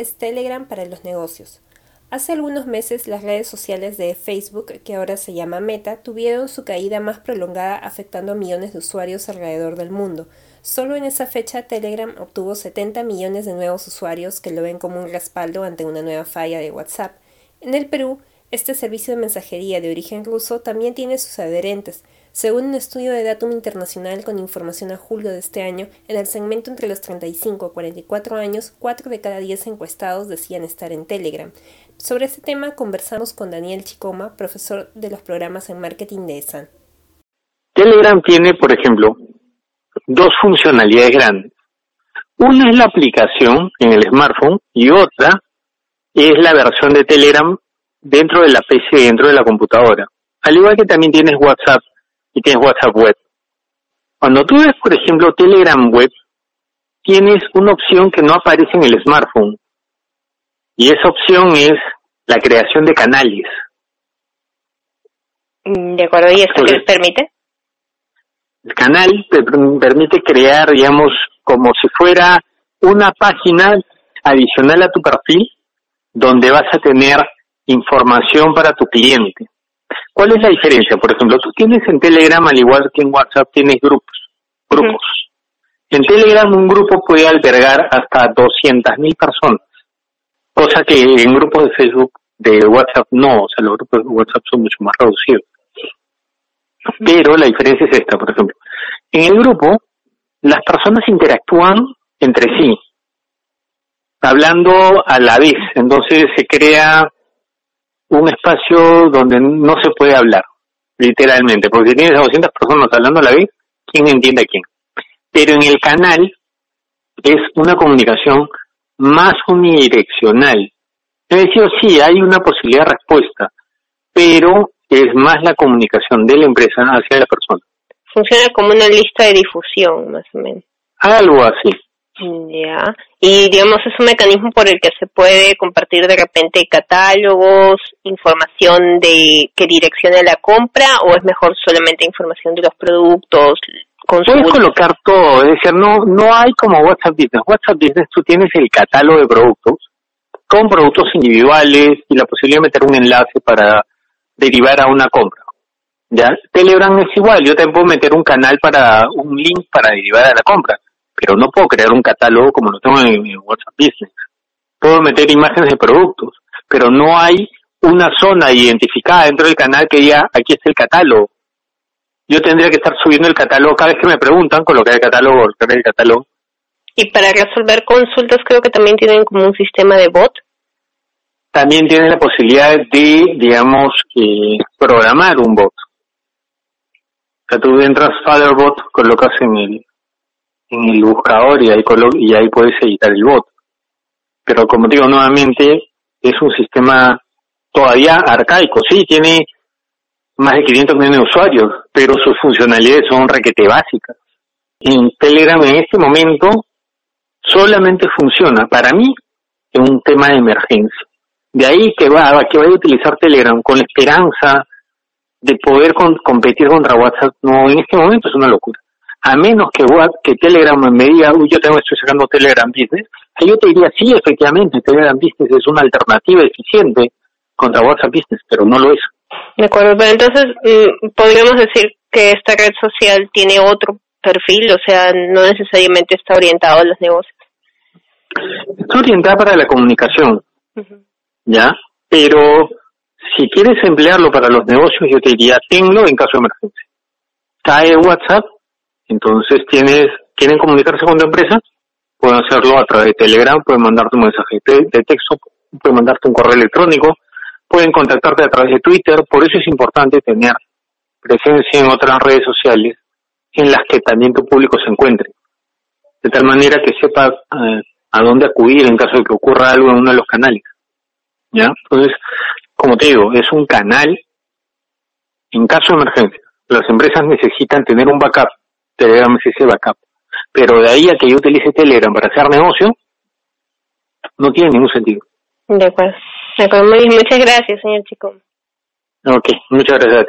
es Telegram para los negocios. Hace algunos meses las redes sociales de Facebook, que ahora se llama Meta, tuvieron su caída más prolongada afectando a millones de usuarios alrededor del mundo. Solo en esa fecha Telegram obtuvo 70 millones de nuevos usuarios que lo ven como un respaldo ante una nueva falla de WhatsApp. En el Perú, este servicio de mensajería de origen ruso también tiene sus adherentes, según un estudio de Datum Internacional con información a julio de este año, en el segmento entre los 35 a 44 años, 4 de cada 10 encuestados decían estar en Telegram. Sobre este tema conversamos con Daniel Chicoma, profesor de los programas en marketing de ESAN. Telegram tiene, por ejemplo, dos funcionalidades grandes. Una es la aplicación en el smartphone y otra es la versión de Telegram dentro de la PC, dentro de la computadora. Al igual que también tienes WhatsApp y tienes WhatsApp Web. Cuando tú ves, por ejemplo, Telegram Web, tienes una opción que no aparece en el smartphone. Y esa opción es la creación de canales. Mm, de acuerdo, ¿y esto qué les permite? El canal te permite crear, digamos, como si fuera una página adicional a tu perfil, donde vas a tener información para tu cliente. ¿Cuál es la diferencia? Por ejemplo, tú tienes en Telegram, al igual que en WhatsApp, tienes grupos. Grupos. En Telegram un grupo puede albergar hasta 200.000 personas, cosa que en grupos de Facebook, de WhatsApp no, o sea, los grupos de WhatsApp son mucho más reducidos. Pero la diferencia es esta, por ejemplo. En el grupo, las personas interactúan entre sí, hablando a la vez, entonces se crea un espacio donde no se puede hablar, literalmente, porque si tienes a 200 personas hablando a la vez, ¿quién entiende a quién? Pero en el canal es una comunicación más unidireccional. Es decir, sí, hay una posibilidad de respuesta, pero es más la comunicación de la empresa hacia la persona. Funciona como una lista de difusión, más o menos. Algo así. Ya. Y digamos, es un mecanismo por el que se puede compartir de repente catálogos, información de que direccione la compra o es mejor solamente información de los productos. Puedes colocar todo, es decir, no, no hay como WhatsApp Business. WhatsApp Business tú tienes el catálogo de productos con productos individuales y la posibilidad de meter un enlace para derivar a una compra. ¿Ya? Telegram es igual, yo también puedo meter un canal para, un link para derivar a la compra pero no puedo crear un catálogo como lo tengo en, WhatsApp Business. Puedo meter imágenes de productos, pero no hay una zona identificada dentro del canal que diga aquí está el catálogo. Yo tendría que estar subiendo el catálogo cada vez que me preguntan, colocar el catálogo, colocar el catálogo. Y para resolver consultas creo que también tienen como un sistema de bot. También tienen la posibilidad de, digamos, eh, programar un bot. O sea, tú entras Fatherbot, colocas en el, en el buscador y ahí, y ahí puedes editar el bot. Pero como digo nuevamente, es un sistema todavía arcaico. Sí, tiene más de 500 millones de usuarios, pero sus funcionalidades son requete básicas. En Telegram en este momento solamente funciona para mí en un tema de emergencia. De ahí que va, que vaya a utilizar Telegram con la esperanza de poder competir contra WhatsApp, no, en este momento es una locura a menos que, que Telegram me diga, uy, yo tengo, estoy sacando Telegram Business, yo te diría, sí, efectivamente, Telegram Business es una alternativa eficiente contra WhatsApp Business, pero no lo es. De acuerdo, pero entonces mm, podríamos decir que esta red social tiene otro perfil, o sea, no necesariamente está orientado a los negocios. Está orientada para la comunicación, ¿ya? Pero si quieres emplearlo para los negocios, yo te diría, tenlo en caso de emergencia. Cae WhatsApp, entonces, tienes, quieren comunicarse con tu empresa, pueden hacerlo a través de Telegram, pueden mandarte un mensaje de texto, pueden mandarte un correo electrónico, pueden contactarte a través de Twitter, por eso es importante tener presencia en otras redes sociales en las que también tu público se encuentre, de tal manera que sepas eh, a dónde acudir en caso de que ocurra algo en uno de los canales. ¿Ya? Entonces, como te digo, es un canal en caso de emergencia. Las empresas necesitan tener un backup Telegram es ese backup. Pero de ahí a que yo utilice Telegram para hacer negocio, no tiene ningún sentido. De acuerdo. De acuerdo. Muchas gracias, señor Chico. Ok, muchas gracias a ti.